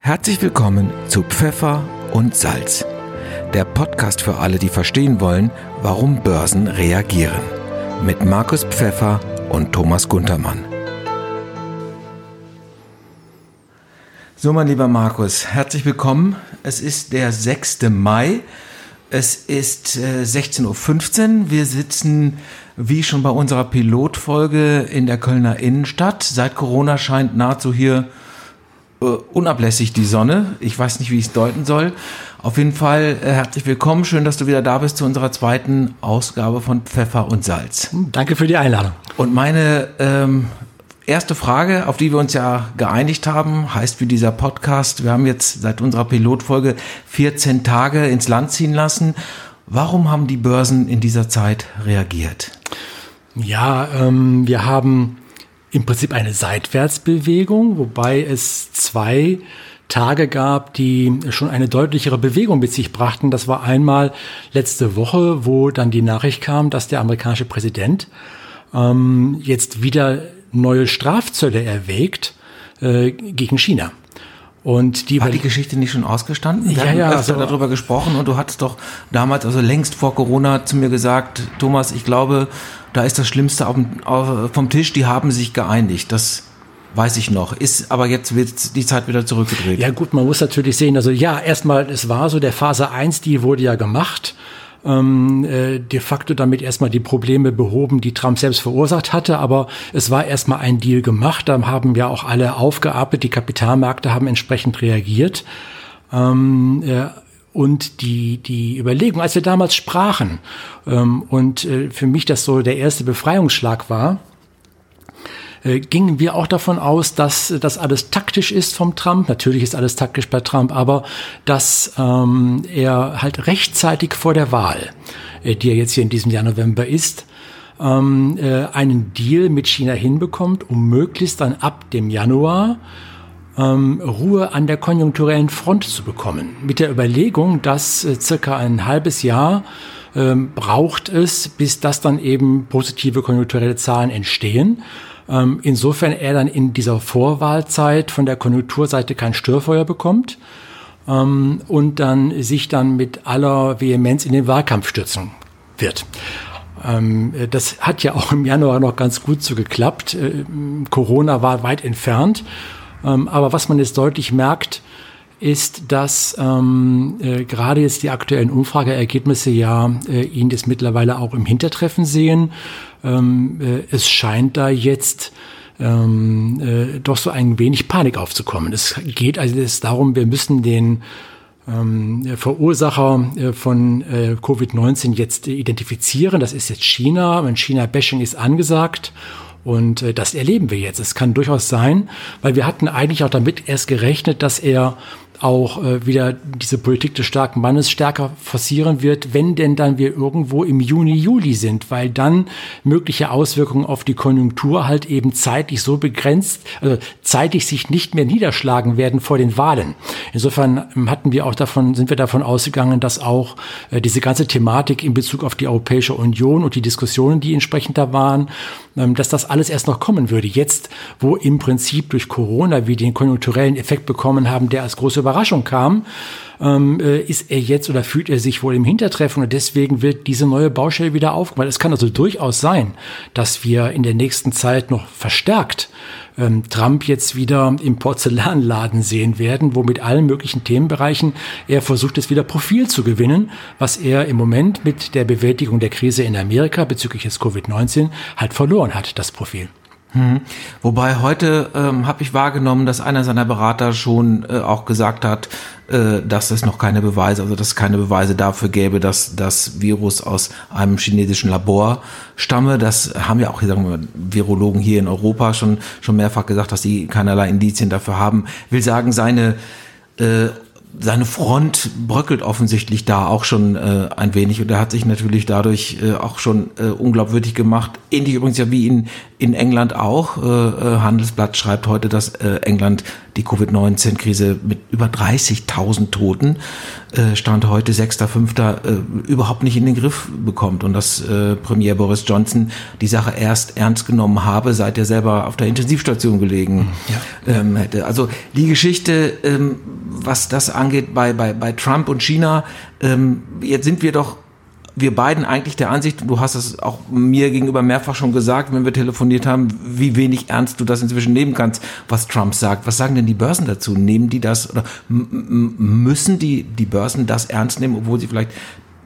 Herzlich willkommen zu Pfeffer und Salz, der Podcast für alle, die verstehen wollen, warum Börsen reagieren. Mit Markus Pfeffer und Thomas Guntermann. So, mein lieber Markus, herzlich willkommen. Es ist der 6. Mai. Es ist äh, 16.15 Uhr. Wir sitzen, wie schon bei unserer Pilotfolge, in der Kölner Innenstadt. Seit Corona scheint nahezu hier äh, unablässig die Sonne. Ich weiß nicht, wie ich es deuten soll. Auf jeden Fall äh, herzlich willkommen. Schön, dass du wieder da bist zu unserer zweiten Ausgabe von Pfeffer und Salz. Danke für die Einladung. Und meine ähm, erste Frage, auf die wir uns ja geeinigt haben, heißt wie dieser Podcast, wir haben jetzt seit unserer Pilotfolge 14 Tage ins Land ziehen lassen. Warum haben die Börsen in dieser Zeit reagiert? Ja, ähm, wir haben im Prinzip eine Seitwärtsbewegung, wobei es zwei Tage gab, die schon eine deutlichere Bewegung mit sich brachten. Das war einmal letzte Woche, wo dann die Nachricht kam, dass der amerikanische Präsident ähm, jetzt wieder neue Strafzölle erwägt äh, gegen China. Und die War die Geschichte nicht schon ausgestanden? Wir ja, ja, also, darüber gesprochen und du hattest doch damals, also längst vor Corona, zu mir gesagt, Thomas, ich glaube, da ist das Schlimmste dem, auf, vom Tisch, die haben sich geeinigt. Das weiß ich noch. Ist, aber jetzt wird die Zeit wieder zurückgedreht. Ja gut, man muss natürlich sehen, also ja, erstmal, es war so, der Phase 1, die wurde ja gemacht. Ähm, äh, de facto damit erstmal die Probleme behoben, die Trump selbst verursacht hatte, aber es war erstmal ein Deal gemacht, da haben ja auch alle aufgearbeitet, die Kapitalmärkte haben entsprechend reagiert. Ähm, äh, und die, die Überlegung, als wir damals sprachen, ähm, und äh, für mich das so der erste Befreiungsschlag war, äh, gingen wir auch davon aus, dass das alles taktisch ist vom Trump. Natürlich ist alles taktisch bei Trump, aber dass ähm, er halt rechtzeitig vor der Wahl, äh, die er jetzt hier in diesem Jahr November ist, ähm, äh, einen Deal mit China hinbekommt, um möglichst dann ab dem Januar ähm, Ruhe an der konjunkturellen Front zu bekommen. Mit der Überlegung, dass äh, circa ein halbes Jahr ähm, braucht es, bis das dann eben positive konjunkturelle Zahlen entstehen. Ähm, insofern er dann in dieser Vorwahlzeit von der Konjunkturseite kein Störfeuer bekommt ähm, und dann sich dann mit aller Vehemenz in den Wahlkampf stürzen wird. Ähm, das hat ja auch im Januar noch ganz gut so geklappt. Äh, Corona war weit entfernt ähm, aber was man jetzt deutlich merkt, ist, dass ähm, äh, gerade jetzt die aktuellen Umfrageergebnisse ja äh, ihn das mittlerweile auch im Hintertreffen sehen. Ähm, äh, es scheint da jetzt ähm, äh, doch so ein wenig Panik aufzukommen. Es geht also es darum, wir müssen den ähm, Verursacher äh, von äh, Covid-19 jetzt identifizieren. Das ist jetzt China. Und China-Bashing ist angesagt. Und äh, das erleben wir jetzt. Es kann durchaus sein, weil wir hatten eigentlich auch damit erst gerechnet, dass er auch äh, wieder diese Politik des starken Mannes stärker forcieren wird, wenn denn dann wir irgendwo im Juni, Juli sind, weil dann mögliche Auswirkungen auf die Konjunktur halt eben zeitlich so begrenzt, also zeitig sich nicht mehr niederschlagen werden vor den Wahlen. Insofern ähm, hatten wir auch davon, sind wir davon ausgegangen, dass auch äh, diese ganze Thematik in Bezug auf die Europäische Union und die Diskussionen, die entsprechend da waren, dass das alles erst noch kommen würde. Jetzt, wo im Prinzip durch Corona wir den konjunkturellen Effekt bekommen haben, der als große Überraschung kam, ähm, äh, ist er jetzt oder fühlt er sich wohl im Hintertreffen und deswegen wird diese neue Baustelle wieder aufgemacht. Es kann also durchaus sein, dass wir in der nächsten Zeit noch verstärkt ähm, Trump jetzt wieder im Porzellanladen sehen werden, wo mit allen möglichen Themenbereichen er versucht, es wieder Profil zu gewinnen, was er im Moment mit der Bewältigung der Krise in Amerika bezüglich des Covid-19 halt verloren hat, das Profil. Hm. Wobei heute ähm, habe ich wahrgenommen, dass einer seiner Berater schon äh, auch gesagt hat, äh, dass es noch keine Beweise, also dass es keine Beweise dafür gäbe, dass das Virus aus einem chinesischen Labor stamme. Das haben ja auch sagen wir, Virologen hier in Europa schon schon mehrfach gesagt, dass sie keinerlei Indizien dafür haben. Will sagen, seine äh, seine Front bröckelt offensichtlich da auch schon äh, ein wenig und er hat sich natürlich dadurch äh, auch schon äh, unglaubwürdig gemacht. Ähnlich übrigens ja wie in, in England auch. Äh, äh Handelsblatt schreibt heute, dass äh, England die Covid-19-Krise mit über 30.000 Toten, äh, Stand heute 6.5., äh, überhaupt nicht in den Griff bekommt und dass äh, Premier Boris Johnson die Sache erst ernst genommen habe, seit er selber auf der Intensivstation gelegen ja. ähm, hätte. Also die Geschichte, ähm, was das angeht bei, bei, bei Trump und China, ähm, jetzt sind wir doch wir beiden eigentlich der Ansicht, du hast es auch mir gegenüber mehrfach schon gesagt, wenn wir telefoniert haben, wie wenig ernst du das inzwischen nehmen kannst, was Trump sagt. Was sagen denn die Börsen dazu? Nehmen die das oder müssen die, die Börsen das ernst nehmen, obwohl sie vielleicht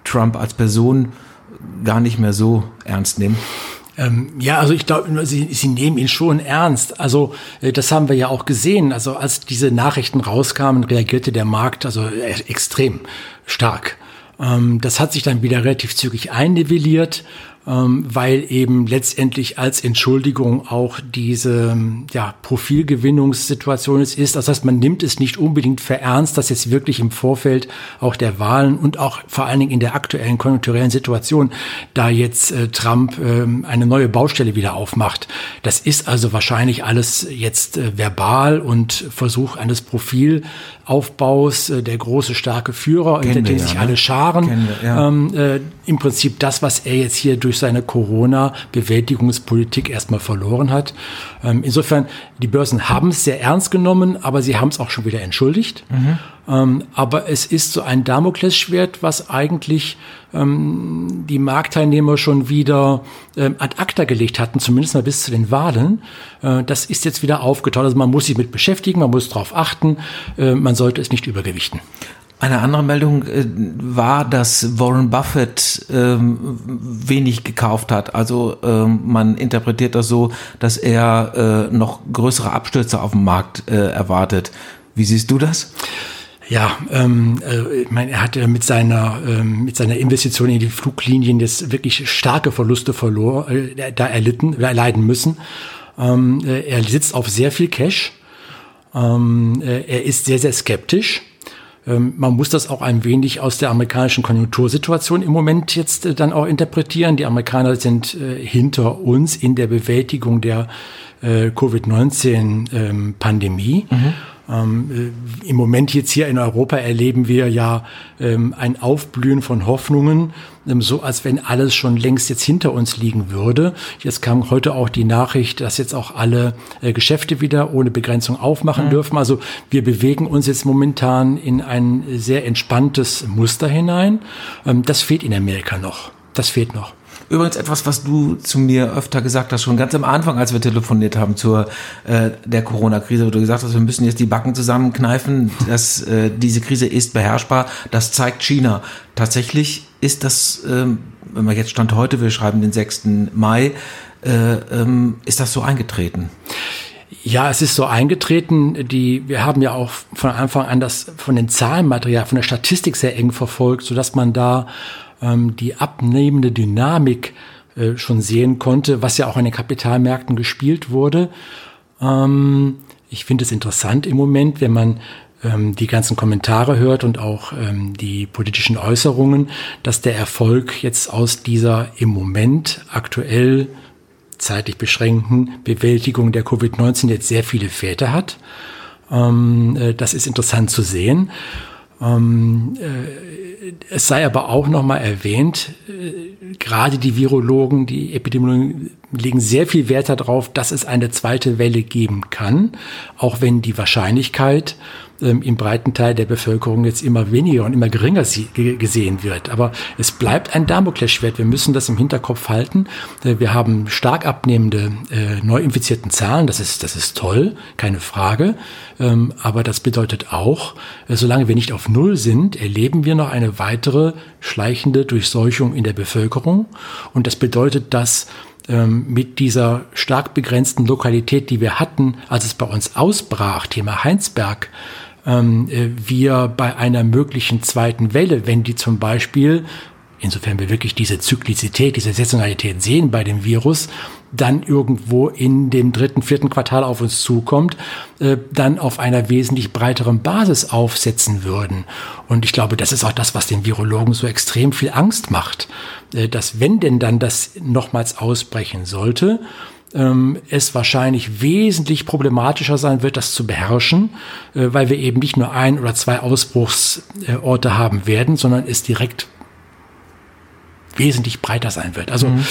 Trump als Person gar nicht mehr so ernst nehmen? Ähm, ja, also ich glaube, sie, sie nehmen ihn schon ernst. Also äh, das haben wir ja auch gesehen. Also als diese Nachrichten rauskamen, reagierte der Markt also äh, extrem stark. Ähm, das hat sich dann wieder relativ zügig einnivelliert ähm, weil eben letztendlich als Entschuldigung auch diese ja, Profilgewinnungssituation es ist. Das heißt, man nimmt es nicht unbedingt für ernst, dass jetzt wirklich im Vorfeld auch der Wahlen und auch vor allen Dingen in der aktuellen konjunkturellen Situation, da jetzt äh, Trump äh, eine neue Baustelle wieder aufmacht. Das ist also wahrscheinlich alles jetzt äh, verbal und Versuch eines Profilaufbaus, äh, der große, starke Führer, hinter dem ja, sich ne? alle scharen. Wir, ja. ähm, äh, Im Prinzip das, was er jetzt hier durch durch seine Corona-Bewältigungspolitik erstmal verloren hat. Ähm, insofern, die Börsen haben es sehr ernst genommen, aber sie haben es auch schon wieder entschuldigt. Mhm. Ähm, aber es ist so ein Damoklesschwert, was eigentlich ähm, die Marktteilnehmer schon wieder ähm, ad acta gelegt hatten, zumindest mal bis zu den Wahlen. Äh, das ist jetzt wieder aufgetaucht. Also man muss sich mit beschäftigen, man muss darauf achten, äh, man sollte es nicht übergewichten. Eine andere Meldung äh, war, dass Warren Buffett ähm, wenig gekauft hat. Also ähm, man interpretiert das so, dass er äh, noch größere Abstürze auf dem Markt äh, erwartet. Wie siehst du das? Ja, ähm, äh, ich meine, er hat ja mit seiner ähm, mit seiner Investition in die Fluglinien jetzt wirklich starke Verluste verloren, äh, da erlitten, erleiden müssen. Ähm, äh, er sitzt auf sehr viel Cash. Ähm, äh, er ist sehr sehr skeptisch man muss das auch ein wenig aus der amerikanischen Konjunktursituation im Moment jetzt äh, dann auch interpretieren. Die Amerikaner sind äh, hinter uns in der Bewältigung der äh, Covid-19-Pandemie. Ähm, mhm. Ähm, äh, Im Moment jetzt hier in Europa erleben wir ja ähm, ein Aufblühen von Hoffnungen, ähm, so als wenn alles schon längst jetzt hinter uns liegen würde. Jetzt kam heute auch die Nachricht, dass jetzt auch alle äh, Geschäfte wieder ohne Begrenzung aufmachen mhm. dürfen. Also wir bewegen uns jetzt momentan in ein sehr entspanntes Muster hinein. Ähm, das fehlt in Amerika noch. Das fehlt noch. Übrigens etwas, was du zu mir öfter gesagt hast, schon ganz am Anfang, als wir telefoniert haben zur äh, der Corona-Krise, wo du gesagt hast, wir müssen jetzt die Backen zusammenkneifen, dass äh, diese Krise ist beherrschbar. Das zeigt China. Tatsächlich ist das, ähm, wenn man jetzt stand heute, wir schreiben den 6. Mai, äh, ähm, ist das so eingetreten? Ja, es ist so eingetreten. Die, wir haben ja auch von Anfang an das von den Zahlenmaterial, von der Statistik sehr eng verfolgt, so dass man da ähm, die abnehmende Dynamik äh, schon sehen konnte, was ja auch an den Kapitalmärkten gespielt wurde. Ähm, ich finde es interessant im Moment, wenn man ähm, die ganzen Kommentare hört und auch ähm, die politischen Äußerungen, dass der Erfolg jetzt aus dieser im Moment aktuell zeitlich beschränkten Bewältigung der Covid-19 jetzt sehr viele Väter hat. Ähm, äh, das ist interessant zu sehen. Ähm, äh, es sei aber auch noch mal erwähnt, äh, gerade die Virologen, die Epidemiologen legen sehr viel Wert darauf, dass es eine zweite Welle geben kann, auch wenn die Wahrscheinlichkeit ähm, im breiten Teil der Bevölkerung jetzt immer weniger und immer geringer gesehen wird. Aber es bleibt ein Damoklesschwert. Wir müssen das im Hinterkopf halten. Äh, wir haben stark abnehmende äh, neuinfizierten Zahlen. Das ist, das ist toll, keine Frage. Ähm, aber das bedeutet auch, äh, solange wir nicht auf Null sind, erleben wir noch eine weitere schleichende Durchseuchung in der Bevölkerung. Und das bedeutet, dass ähm, mit dieser stark begrenzten Lokalität, die wir hatten, als es bei uns ausbrach, Thema Heinsberg, ähm, äh, wir bei einer möglichen zweiten Welle, wenn die zum Beispiel, insofern wir wirklich diese Zyklizität, diese Saisonalität sehen bei dem Virus, dann irgendwo in dem dritten, vierten Quartal auf uns zukommt, äh, dann auf einer wesentlich breiteren Basis aufsetzen würden. Und ich glaube, das ist auch das, was den Virologen so extrem viel Angst macht, äh, dass wenn denn dann das nochmals ausbrechen sollte, ähm, es wahrscheinlich wesentlich problematischer sein wird, das zu beherrschen, äh, weil wir eben nicht nur ein oder zwei Ausbruchsorte haben werden, sondern es direkt wesentlich breiter sein wird. Also mhm.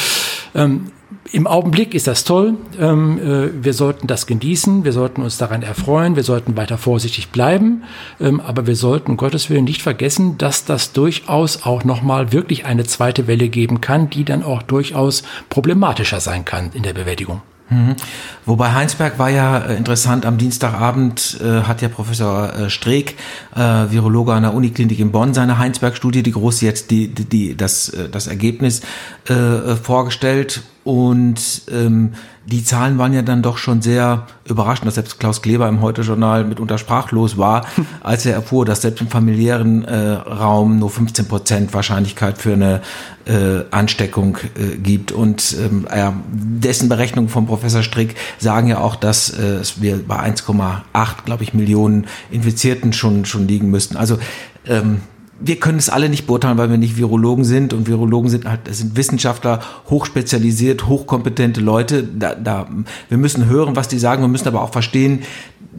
ähm, im Augenblick ist das toll. Ähm, äh, wir sollten das genießen. Wir sollten uns daran erfreuen. Wir sollten weiter vorsichtig bleiben. Ähm, aber wir sollten, um Gottes Willen, nicht vergessen, dass das durchaus auch nochmal wirklich eine zweite Welle geben kann, die dann auch durchaus problematischer sein kann in der Bewältigung. Mhm. Wobei Heinsberg war ja äh, interessant, am Dienstagabend äh, hat ja Professor äh, Streeck, äh, Virologe an der Uniklinik in Bonn, seine Heinsberg-Studie, die große jetzt die, die, die, das, äh, das Ergebnis äh, vorgestellt und ähm, die Zahlen waren ja dann doch schon sehr überraschend, dass selbst Klaus Kleber im Heute-Journal mitunter sprachlos war, als er erfuhr, dass selbst im familiären äh, Raum nur 15 Prozent Wahrscheinlichkeit für eine äh, Ansteckung äh, gibt. Und ähm, ja, dessen Berechnungen von Professor Strick sagen ja auch, dass äh, wir bei 1,8, glaube ich, Millionen Infizierten schon, schon liegen müssten. Also ähm, wir können es alle nicht beurteilen, weil wir nicht Virologen sind und Virologen sind halt sind Wissenschaftler, hochspezialisiert, hochkompetente Leute. Da, da, wir müssen hören, was die sagen. Wir müssen aber auch verstehen,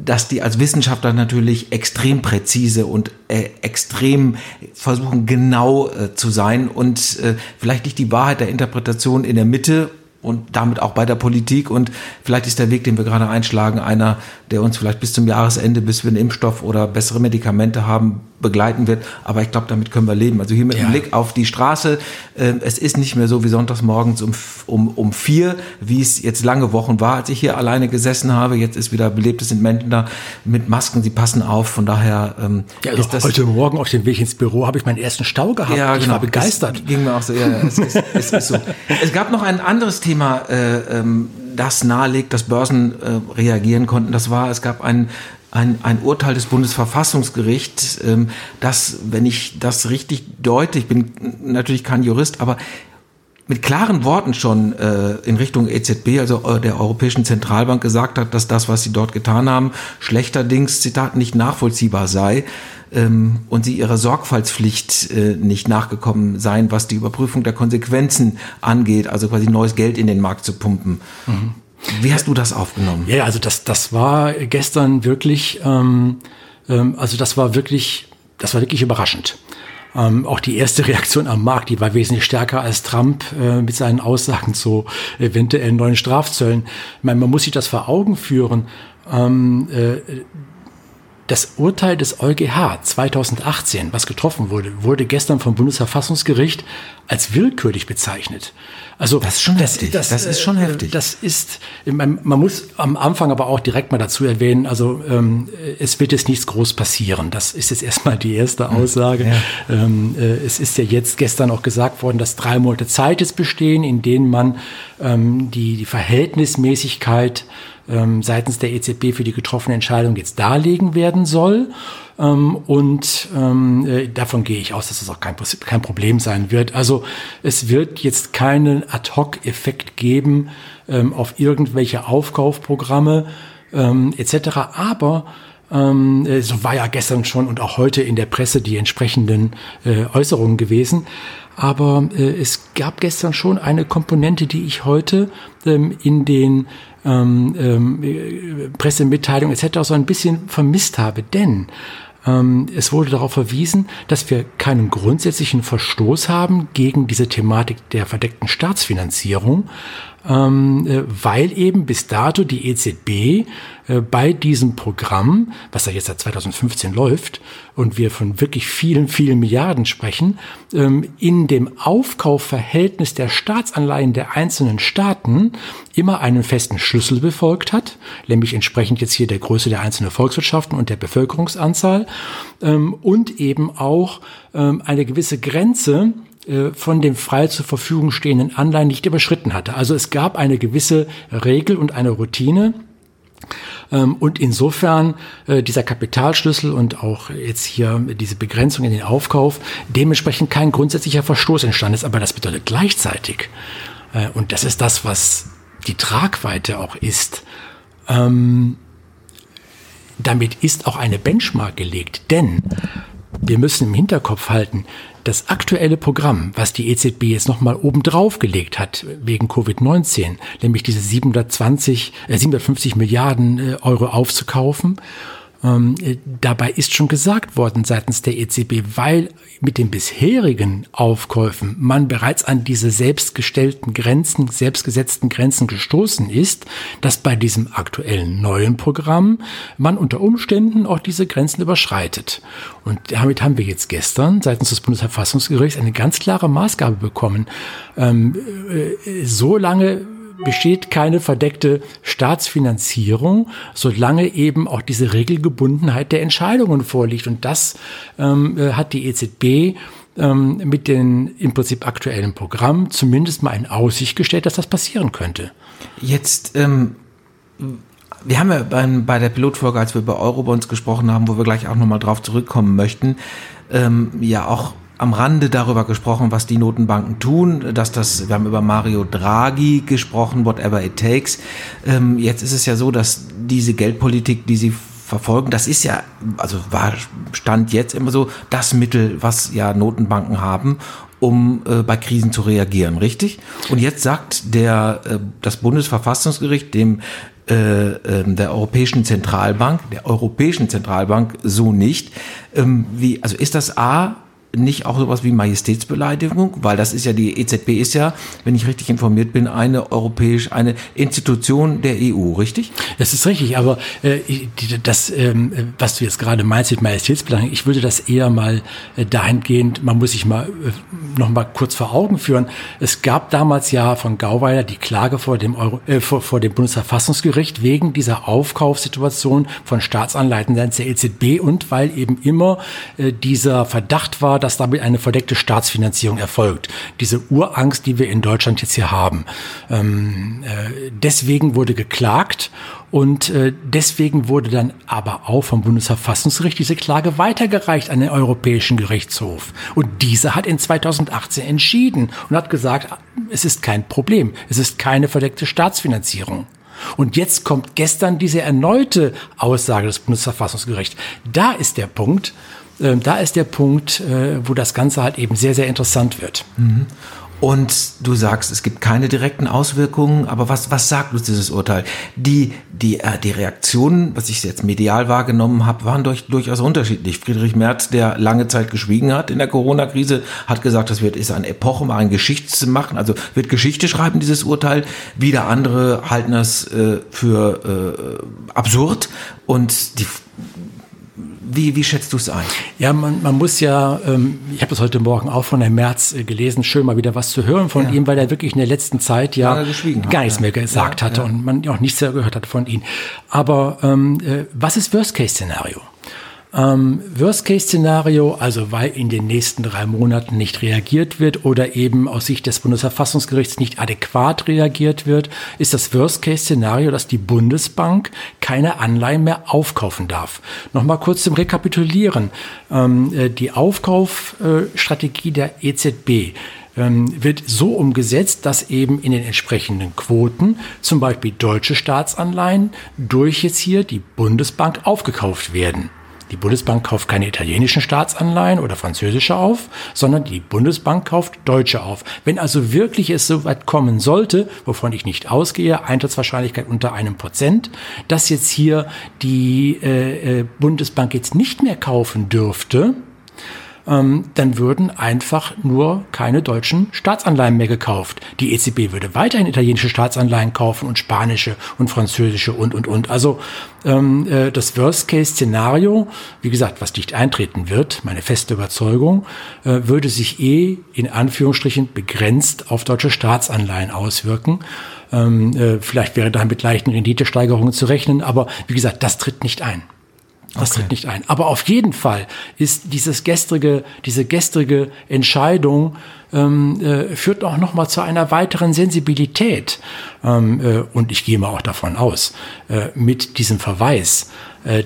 dass die als Wissenschaftler natürlich extrem präzise und äh, extrem versuchen genau äh, zu sein und äh, vielleicht nicht die Wahrheit der Interpretation in der Mitte und damit auch bei der Politik. Und vielleicht ist der Weg, den wir gerade einschlagen, einer, der uns vielleicht bis zum Jahresende, bis wir einen Impfstoff oder bessere Medikamente haben, begleiten wird. Aber ich glaube, damit können wir leben. Also hier mit ja. dem Blick auf die Straße. Äh, es ist nicht mehr so wie sonntags morgens um, um, um vier, wie es jetzt lange Wochen war, als ich hier alleine gesessen habe. Jetzt ist wieder belebtes sind Menschen da mit Masken, sie passen auf. Von daher ähm, ja, also ist das. Heute Morgen auf dem Weg ins Büro habe ich meinen ersten Stau gehabt. Ja, ich genau. war begeistert. Es ging mir auch so. Ja, es, ist, es ist so. Es gab noch ein anderes Thema. Äh, ähm, das nahelegt, dass Börsen äh, reagieren konnten. Das war, es gab einen ein, ein Urteil des Bundesverfassungsgerichts, ähm, das, wenn ich das richtig deute, ich bin natürlich kein Jurist, aber mit klaren Worten schon äh, in Richtung EZB, also äh, der Europäischen Zentralbank, gesagt hat, dass das, was sie dort getan haben, schlechterdings, Zitat, nicht nachvollziehbar sei ähm, und sie ihrer Sorgfaltspflicht äh, nicht nachgekommen seien, was die Überprüfung der Konsequenzen angeht, also quasi neues Geld in den Markt zu pumpen. Mhm. Wie hast du das aufgenommen? Ja, also das, das war gestern wirklich, ähm, ähm, also das war wirklich, das war wirklich überraschend. Ähm, auch die erste Reaktion am Markt, die war wesentlich stärker als Trump äh, mit seinen Aussagen zu eventuell neuen Strafzöllen. Ich meine, man muss sich das vor Augen führen. Ähm, äh, das Urteil des EuGH 2018, was getroffen wurde, wurde gestern vom Bundesverfassungsgericht als willkürlich bezeichnet. Also das ist schon das, heftig. Das, das, ist schon äh, heftig. Das ist, man, man, muss am Anfang aber auch direkt mal dazu erwähnen, also ähm, es wird jetzt nichts groß passieren. Das ist jetzt erstmal die erste hm. Aussage. Ja. Ähm, äh, es ist ja jetzt gestern auch gesagt worden, dass drei Monate Zeit jetzt bestehen, in denen man ähm, die, die Verhältnismäßigkeit ähm, seitens der EZB für die getroffene Entscheidung jetzt darlegen werden soll. Ähm, und ähm, äh, davon gehe ich aus, dass das auch kein, kein Problem sein wird. Also es wird jetzt keinen Ad-Hoc-Effekt geben ähm, auf irgendwelche Aufkaufprogramme ähm, etc. Aber ähm, äh, so war ja gestern schon und auch heute in der Presse die entsprechenden äh, Äußerungen gewesen. Aber äh, es gab gestern schon eine Komponente, die ich heute ähm, in den ähm, ähm, Pressemitteilungen etc. so ein bisschen vermisst habe. Denn ähm, es wurde darauf verwiesen, dass wir keinen grundsätzlichen Verstoß haben gegen diese Thematik der verdeckten Staatsfinanzierung, ähm, äh, weil eben bis dato die EZB äh, bei diesem Programm, was ja jetzt seit 2015 läuft und wir von wirklich vielen, vielen Milliarden sprechen, ähm, in dem Aufkaufverhältnis der Staatsanleihen der einzelnen Staaten immer einen festen Schlüssel befolgt hat, nämlich entsprechend jetzt hier der Größe der einzelnen Volkswirtschaften und der Bevölkerungsanzahl ähm, und eben auch ähm, eine gewisse Grenze, von den frei zur Verfügung stehenden Anleihen nicht überschritten hatte. Also es gab eine gewisse Regel und eine Routine. Ähm, und insofern äh, dieser Kapitalschlüssel und auch jetzt hier diese Begrenzung in den Aufkauf dementsprechend kein grundsätzlicher Verstoß entstanden ist. Aber das bedeutet gleichzeitig, äh, und das ist das, was die Tragweite auch ist, ähm, damit ist auch eine Benchmark gelegt. Denn wir müssen im Hinterkopf halten, das aktuelle Programm, was die EZB jetzt nochmal obendrauf gelegt hat wegen Covid-19, nämlich diese 720, äh, 750 Milliarden äh, Euro aufzukaufen ähm, äh, dabei ist schon gesagt worden seitens der EZB, weil mit den bisherigen Aufkäufen man bereits an diese selbstgestellten Grenzen, selbstgesetzten Grenzen gestoßen ist, dass bei diesem aktuellen neuen Programm man unter Umständen auch diese Grenzen überschreitet. Und damit haben wir jetzt gestern seitens des Bundesverfassungsgerichts eine ganz klare Maßgabe bekommen. Ähm, äh, so lange besteht keine verdeckte Staatsfinanzierung, solange eben auch diese Regelgebundenheit der Entscheidungen vorliegt. Und das ähm, äh, hat die EZB ähm, mit den im Prinzip aktuellen Programm zumindest mal in Aussicht gestellt, dass das passieren könnte. Jetzt, ähm, wir haben ja bei, bei der Pilotfolge, als wir über Eurobonds gesprochen haben, wo wir gleich auch nochmal drauf zurückkommen möchten, ähm, ja auch am Rande darüber gesprochen, was die Notenbanken tun, dass das, wir haben über Mario Draghi gesprochen, whatever it takes. Ähm, jetzt ist es ja so, dass diese Geldpolitik, die sie verfolgen, das ist ja, also war, stand jetzt immer so das Mittel, was ja Notenbanken haben, um äh, bei Krisen zu reagieren, richtig? Und jetzt sagt der, äh, das Bundesverfassungsgericht dem äh, ähm, der Europäischen Zentralbank, der Europäischen Zentralbank so nicht. Ähm, wie, also ist das A nicht auch sowas wie Majestätsbeleidigung? Weil das ist ja, die EZB ist ja, wenn ich richtig informiert bin, eine europäische, eine Institution der EU, richtig? Das ist richtig, aber äh, das, ähm, was du jetzt gerade meinst mit Majestätsbeleidigung, ich würde das eher mal äh, dahingehend, man muss sich mal äh, noch mal kurz vor Augen führen. Es gab damals ja von Gauweiler die Klage vor dem, Euro, äh, vor, vor dem Bundesverfassungsgericht wegen dieser Aufkaufssituation von Staatsanleihen der EZB und weil eben immer äh, dieser Verdacht war, dass damit eine verdeckte Staatsfinanzierung erfolgt. Diese Urangst, die wir in Deutschland jetzt hier haben. Ähm, äh, deswegen wurde geklagt und äh, deswegen wurde dann aber auch vom Bundesverfassungsgericht diese Klage weitergereicht an den Europäischen Gerichtshof. Und dieser hat in 2018 entschieden und hat gesagt, es ist kein Problem, es ist keine verdeckte Staatsfinanzierung. Und jetzt kommt gestern diese erneute Aussage des Bundesverfassungsgerichts. Da ist der Punkt, äh, da ist der Punkt, äh, wo das Ganze halt eben sehr, sehr interessant wird. Mhm. Und du sagst, es gibt keine direkten Auswirkungen, aber was, was sagt uns dieses Urteil? Die, die, äh, die Reaktionen, was ich jetzt medial wahrgenommen habe, waren durch, durchaus unterschiedlich. Friedrich Merz, der lange Zeit geschwiegen hat in der Corona-Krise, hat gesagt, das wird, ist eine Epoche, mal ein Geschichtsmachen, also wird Geschichte schreiben, dieses Urteil. Wieder andere halten das äh, für äh, absurd und die wie, wie schätzt du es ein? Ja, man, man muss ja, ähm, ich habe das heute Morgen auch von Herrn Merz äh, gelesen, schön mal wieder was zu hören von ja. ihm, weil er wirklich in der letzten Zeit ja gar nichts mehr gesagt ja, hatte ja. und man auch nichts mehr gehört hat von ihm. Aber ähm, äh, was ist Worst-Case-Szenario? Ähm, Worst-Case-Szenario, also weil in den nächsten drei Monaten nicht reagiert wird oder eben aus Sicht des Bundesverfassungsgerichts nicht adäquat reagiert wird, ist das Worst-Case-Szenario, dass die Bundesbank keine Anleihen mehr aufkaufen darf. Nochmal kurz zum Rekapitulieren. Ähm, äh, die Aufkaufstrategie der EZB ähm, wird so umgesetzt, dass eben in den entsprechenden Quoten zum Beispiel deutsche Staatsanleihen durch jetzt hier die Bundesbank aufgekauft werden. Die Bundesbank kauft keine italienischen Staatsanleihen oder französische auf, sondern die Bundesbank kauft deutsche auf. Wenn also wirklich es so weit kommen sollte, wovon ich nicht ausgehe, Eintrittswahrscheinlichkeit unter einem Prozent, dass jetzt hier die äh, äh Bundesbank jetzt nicht mehr kaufen dürfte, ähm, dann würden einfach nur keine deutschen Staatsanleihen mehr gekauft. Die EZB würde weiterhin italienische Staatsanleihen kaufen und spanische und französische und, und, und. Also ähm, äh, das Worst-Case-Szenario, wie gesagt, was nicht eintreten wird, meine feste Überzeugung, äh, würde sich eh in Anführungsstrichen begrenzt auf deutsche Staatsanleihen auswirken. Ähm, äh, vielleicht wäre da mit leichten Renditesteigerungen zu rechnen, aber wie gesagt, das tritt nicht ein. Das okay. tritt nicht ein. Aber auf jeden Fall ist dieses gestrige, diese gestrige Entscheidung ähm, äh, führt auch noch mal zu einer weiteren Sensibilität. Ähm, äh, und ich gehe mal auch davon aus, äh, mit diesem Verweis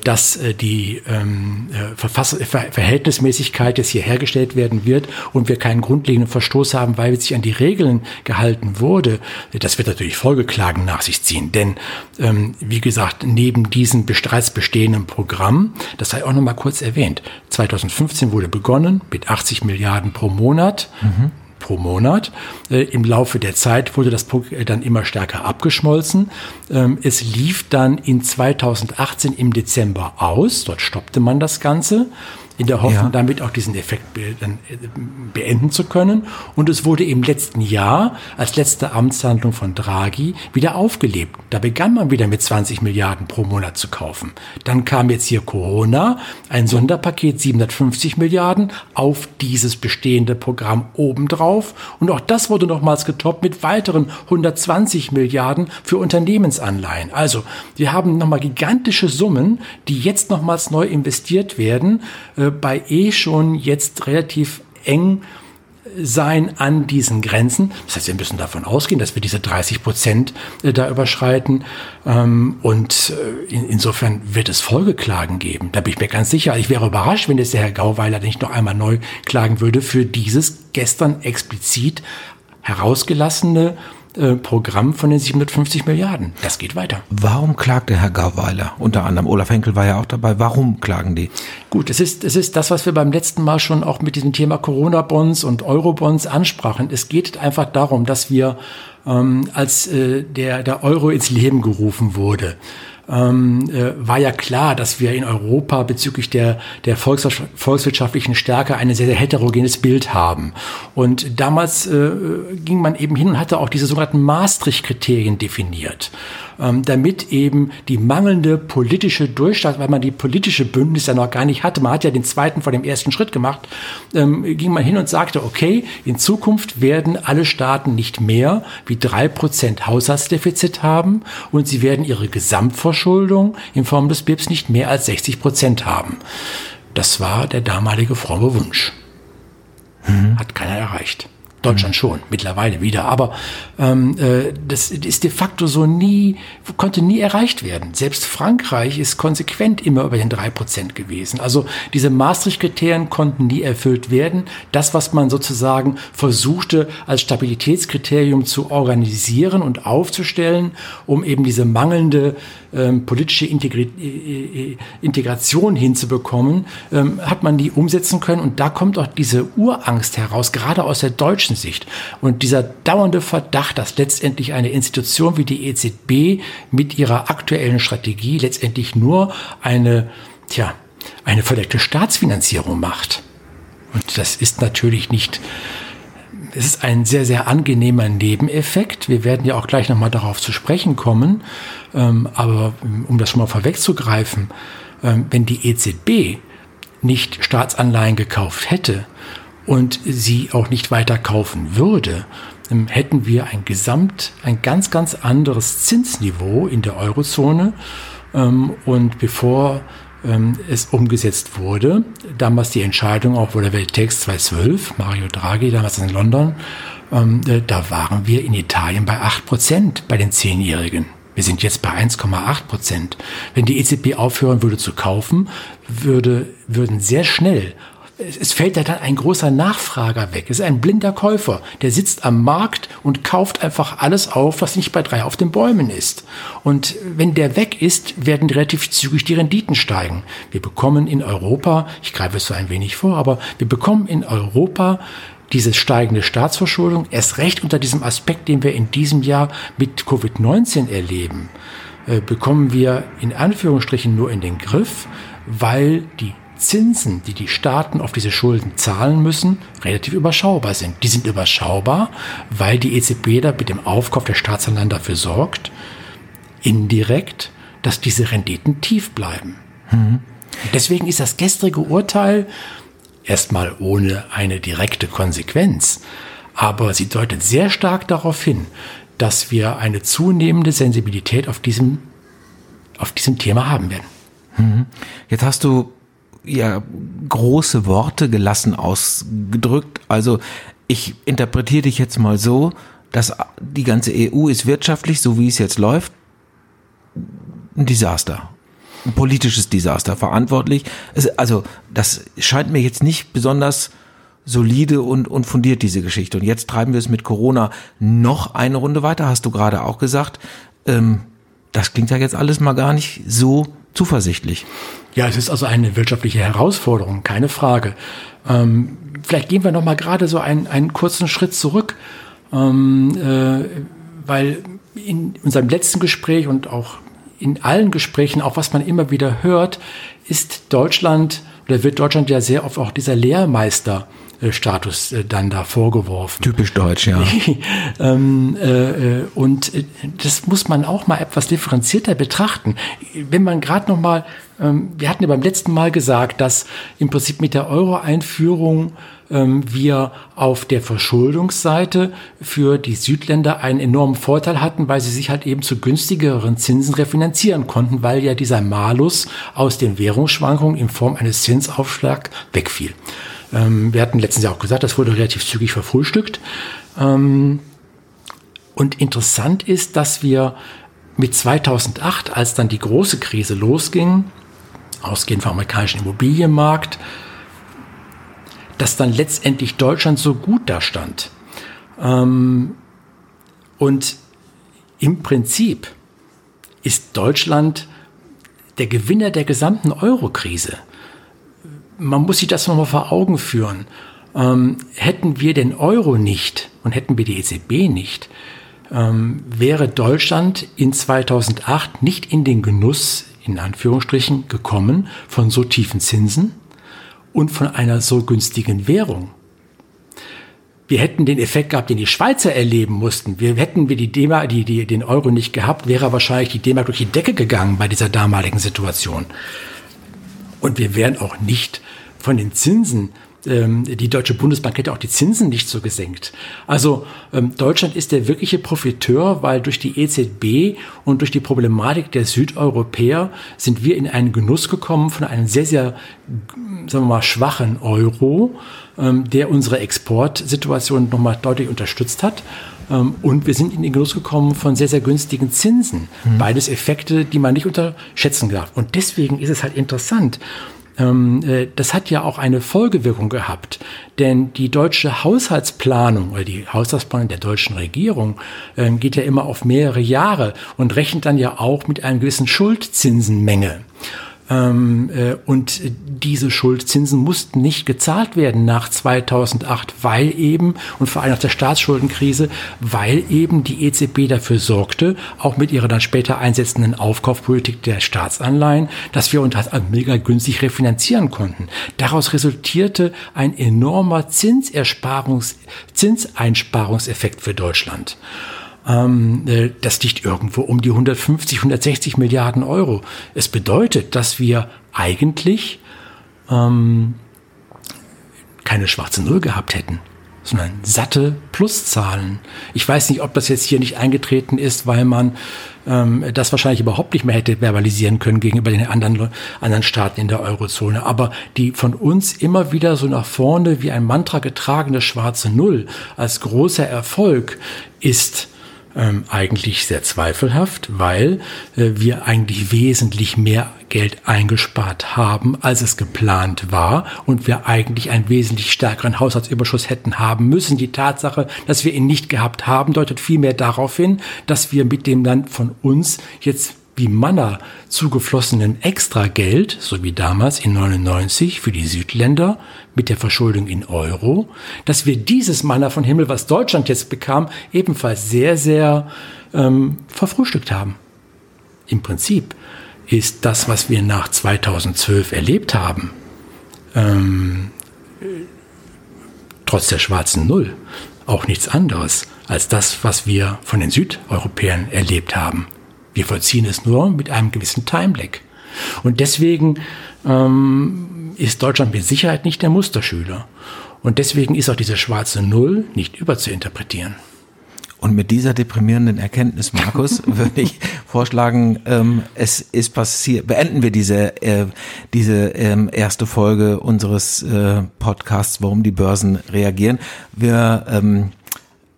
dass äh, die ähm, äh, Verfass Ver Verhältnismäßigkeit jetzt hier hergestellt werden wird und wir keinen grundlegenden Verstoß haben, weil sich an die Regeln gehalten wurde, das wird natürlich Folgeklagen nach sich ziehen. Denn, ähm, wie gesagt, neben diesem bereits bestehenden Programm, das sei auch noch mal kurz erwähnt, 2015 wurde begonnen mit 80 Milliarden pro Monat. Mhm pro Monat. Äh, Im Laufe der Zeit wurde das Programm dann immer stärker abgeschmolzen. Ähm, es lief dann in 2018 im Dezember aus. Dort stoppte man das Ganze in der Hoffnung, ja. damit auch diesen Effekt dann äh, beenden zu können. Und es wurde im letzten Jahr als letzte Amtshandlung von Draghi wieder aufgelebt. Da begann man wieder mit 20 Milliarden pro Monat zu kaufen. Dann kam jetzt hier Corona, ein Sonderpaket 750 Milliarden auf dieses bestehende Programm obendrauf. Und auch das wurde nochmals getoppt mit weiteren 120 Milliarden für Unternehmensanleihen. Also wir haben nochmal gigantische Summen, die jetzt nochmals neu investiert werden. Äh, bei eh schon jetzt relativ eng sein an diesen Grenzen. Das heißt, wir müssen davon ausgehen, dass wir diese 30 Prozent äh, da überschreiten. Ähm, und äh, insofern wird es Folgeklagen geben. Da bin ich mir ganz sicher. Ich wäre überrascht, wenn jetzt der Herr Gauweiler nicht noch einmal neu klagen würde für dieses gestern explizit herausgelassene Programm von den 750 Milliarden. Das geht weiter. Warum klagt der Herr Gauweiler? Unter anderem Olaf Henkel war ja auch dabei. Warum klagen die? Gut, es ist, es ist das, was wir beim letzten Mal schon auch mit diesem Thema Corona-Bonds und Euro-Bonds ansprachen. Es geht einfach darum, dass wir, ähm, als äh, der, der Euro ins Leben gerufen wurde, ähm, äh, war ja klar, dass wir in Europa bezüglich der, der volkswirtschaftlichen Stärke ein sehr, sehr heterogenes Bild haben. Und damals äh, ging man eben hin und hatte auch diese sogenannten Maastricht-Kriterien definiert ähm, damit eben die mangelnde politische Durchschlag, weil man die politische Bündnis ja noch gar nicht hatte, man hat ja den zweiten vor dem ersten Schritt gemacht, ähm, ging man hin und sagte, okay, in Zukunft werden alle Staaten nicht mehr wie drei Prozent Haushaltsdefizit haben und sie werden ihre Gesamtverschuldung in Form des BIPs nicht mehr als 60 Prozent haben. Das war der damalige fromme Wunsch. Mhm. Hat keiner erreicht. Deutschland mhm. schon, mittlerweile wieder. Aber ähm, äh, das ist de facto so nie, konnte nie erreicht werden. Selbst Frankreich ist konsequent immer über den drei Prozent gewesen. Also diese Maastricht-Kriterien konnten nie erfüllt werden. Das, was man sozusagen versuchte als Stabilitätskriterium zu organisieren und aufzustellen, um eben diese mangelnde ähm, politische Integri Integration hinzubekommen, ähm, hat man die umsetzen können. Und da kommt auch diese Urangst heraus, gerade aus der deutschen Sicht. Und dieser dauernde Verdacht, dass letztendlich eine Institution wie die EZB mit ihrer aktuellen Strategie letztendlich nur eine, tja, eine verdeckte Staatsfinanzierung macht. Und das ist natürlich nicht es ist ein sehr, sehr angenehmer Nebeneffekt. Wir werden ja auch gleich nochmal darauf zu sprechen kommen. Ähm, aber um das schon mal vorwegzugreifen, ähm, wenn die EZB nicht Staatsanleihen gekauft hätte und sie auch nicht weiter kaufen würde, ähm, hätten wir ein Gesamt, ein ganz, ganz anderes Zinsniveau in der Eurozone. und bevor es umgesetzt wurde. Damals die Entscheidung auch, der Welttext 2012, Mario Draghi, damals in London, äh, da waren wir in Italien bei 8% bei den Zehnjährigen. Wir sind jetzt bei 1,8 Prozent. Wenn die EZB aufhören würde zu kaufen, würde, würden sehr schnell es fällt ja dann ein großer Nachfrager weg. Es ist ein blinder Käufer, der sitzt am Markt und kauft einfach alles auf, was nicht bei drei auf den Bäumen ist. Und wenn der weg ist, werden relativ zügig die Renditen steigen. Wir bekommen in Europa, ich greife es so ein wenig vor, aber wir bekommen in Europa diese steigende Staatsverschuldung, erst recht unter diesem Aspekt, den wir in diesem Jahr mit Covid-19 erleben, äh, bekommen wir in Anführungsstrichen nur in den Griff, weil die Zinsen, die die Staaten auf diese Schulden zahlen müssen, relativ überschaubar sind. Die sind überschaubar, weil die EZB da mit dem Aufkauf der Staatsanleihen dafür sorgt, indirekt, dass diese Renditen tief bleiben. Mhm. Deswegen ist das gestrige Urteil erstmal ohne eine direkte Konsequenz, aber sie deutet sehr stark darauf hin, dass wir eine zunehmende Sensibilität auf diesem, auf diesem Thema haben werden. Mhm. Jetzt hast du ja große Worte gelassen ausgedrückt. Also ich interpretiere dich jetzt mal so, dass die ganze EU ist wirtschaftlich, so wie es jetzt läuft, ein Desaster. Ein politisches Desaster verantwortlich. also, das scheint mir jetzt nicht besonders solide und, und fundiert, diese Geschichte. Und jetzt treiben wir es mit Corona noch eine Runde weiter, hast du gerade auch gesagt. Ähm, das klingt ja jetzt alles mal gar nicht so zuversichtlich. Ja, es ist also eine wirtschaftliche Herausforderung, keine Frage. Ähm, vielleicht gehen wir noch mal gerade so einen, einen kurzen Schritt zurück, ähm, äh, weil in unserem letzten Gespräch und auch in allen Gesprächen, auch was man immer wieder hört, ist Deutschland oder wird Deutschland ja sehr oft auch dieser Lehrmeister Status äh, dann da vorgeworfen. Typisch deutsch, ja. ähm, äh, und äh, das muss man auch mal etwas differenzierter betrachten. Wenn man gerade noch mal, ähm, wir hatten ja beim letzten Mal gesagt, dass im Prinzip mit der Euro-Einführung ähm, wir auf der Verschuldungsseite für die Südländer einen enormen Vorteil hatten, weil sie sich halt eben zu günstigeren Zinsen refinanzieren konnten, weil ja dieser Malus aus den Währungsschwankungen in Form eines Zinsaufschlags wegfiel. Ähm, wir hatten letztens ja auch gesagt, das wurde relativ zügig verfrühstückt. Ähm, und interessant ist, dass wir mit 2008, als dann die große Krise losging, ausgehend vom amerikanischen Immobilienmarkt, dass dann letztendlich Deutschland so gut da stand. Ähm, und im Prinzip ist Deutschland der Gewinner der gesamten Euro-Krise man muss sich das nochmal vor Augen führen. Ähm, hätten wir den Euro nicht und hätten wir die EZB nicht, ähm, wäre Deutschland in 2008 nicht in den Genuss, in Anführungsstrichen, gekommen von so tiefen Zinsen und von einer so günstigen Währung. Wir hätten den Effekt gehabt, den die Schweizer erleben mussten. Wir hätten wir die D-Mark, die, die, den Euro nicht gehabt, wäre wahrscheinlich die D-Mark durch die Decke gegangen bei dieser damaligen Situation. Und wir wären auch nicht von den Zinsen ähm, die Deutsche Bundesbank hätte auch die Zinsen nicht so gesenkt. Also ähm, Deutschland ist der wirkliche Profiteur, weil durch die EZB und durch die Problematik der Südeuropäer sind wir in einen Genuss gekommen von einem sehr, sehr, sagen wir mal, schwachen Euro, ähm, der unsere Exportsituation nochmal deutlich unterstützt hat. Und wir sind in den Genuss gekommen von sehr, sehr günstigen Zinsen. Mhm. Beides Effekte, die man nicht unterschätzen darf. Und deswegen ist es halt interessant, ähm, das hat ja auch eine Folgewirkung gehabt. Denn die deutsche Haushaltsplanung oder die Haushaltsplanung der deutschen Regierung äh, geht ja immer auf mehrere Jahre und rechnet dann ja auch mit einer gewissen Schuldzinsenmenge. Ähm, äh, und diese Schuldzinsen mussten nicht gezahlt werden nach 2008, weil eben, und vor allem nach der Staatsschuldenkrise, weil eben die EZB dafür sorgte, auch mit ihrer dann später einsetzenden Aufkaufpolitik der Staatsanleihen, dass wir uns halt mega günstig refinanzieren konnten. Daraus resultierte ein enormer Zinsersparungs, Zinseinsparungseffekt für Deutschland. Ähm, äh, das liegt irgendwo um die 150, 160 Milliarden Euro. Es bedeutet, dass wir eigentlich ähm, keine schwarze Null gehabt hätten, sondern satte Pluszahlen. Ich weiß nicht, ob das jetzt hier nicht eingetreten ist, weil man ähm, das wahrscheinlich überhaupt nicht mehr hätte verbalisieren können gegenüber den anderen, anderen Staaten in der Eurozone. Aber die von uns immer wieder so nach vorne wie ein Mantra getragene schwarze Null als großer Erfolg ist ähm, eigentlich sehr zweifelhaft, weil äh, wir eigentlich wesentlich mehr Geld eingespart haben, als es geplant war und wir eigentlich einen wesentlich stärkeren Haushaltsüberschuss hätten haben müssen. Die Tatsache, dass wir ihn nicht gehabt haben, deutet vielmehr darauf hin, dass wir mit dem Land von uns jetzt wie Manna zugeflossenen Extrageld, so wie damals in 99 für die Südländer mit der Verschuldung in Euro, dass wir dieses Manna von Himmel, was Deutschland jetzt bekam, ebenfalls sehr, sehr ähm, verfrühstückt haben. Im Prinzip ist das, was wir nach 2012 erlebt haben, ähm, trotz der schwarzen Null, auch nichts anderes als das, was wir von den Südeuropäern erlebt haben. Wir vollziehen es nur mit einem gewissen Timelag. Und deswegen ähm, ist Deutschland mit Sicherheit nicht der Musterschüler. Und deswegen ist auch diese schwarze Null nicht überzuinterpretieren. Und mit dieser deprimierenden Erkenntnis, Markus, würde ich vorschlagen, ähm, es ist passiert, beenden wir diese, äh, diese ähm, erste Folge unseres äh, Podcasts, warum die Börsen reagieren. Wir, ähm,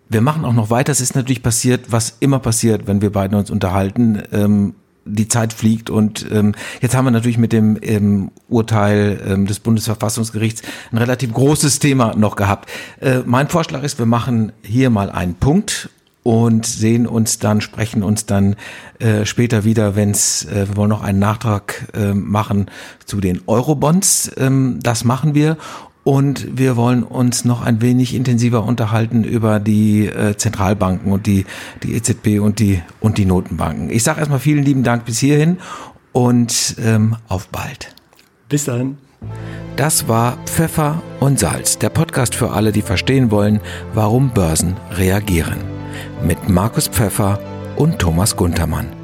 wir machen auch noch weiter. Es ist natürlich passiert, was immer passiert, wenn wir beide uns unterhalten. Ähm, die Zeit fliegt und ähm, jetzt haben wir natürlich mit dem ähm, Urteil ähm, des Bundesverfassungsgerichts ein relativ großes Thema noch gehabt. Äh, mein Vorschlag ist, wir machen hier mal einen Punkt und sehen uns dann, sprechen uns dann äh, später wieder, wenn es, äh, wir wollen noch einen Nachtrag äh, machen zu den Eurobonds. Ähm, das machen wir und wir wollen uns noch ein wenig intensiver unterhalten über die äh, Zentralbanken und die, die EZB und die, und die Notenbanken. Ich sage erstmal vielen lieben Dank bis hierhin und ähm, auf bald. Bis dann. Das war Pfeffer und Salz, der Podcast für alle, die verstehen wollen, warum Börsen reagieren. Mit Markus Pfeffer und Thomas Guntermann.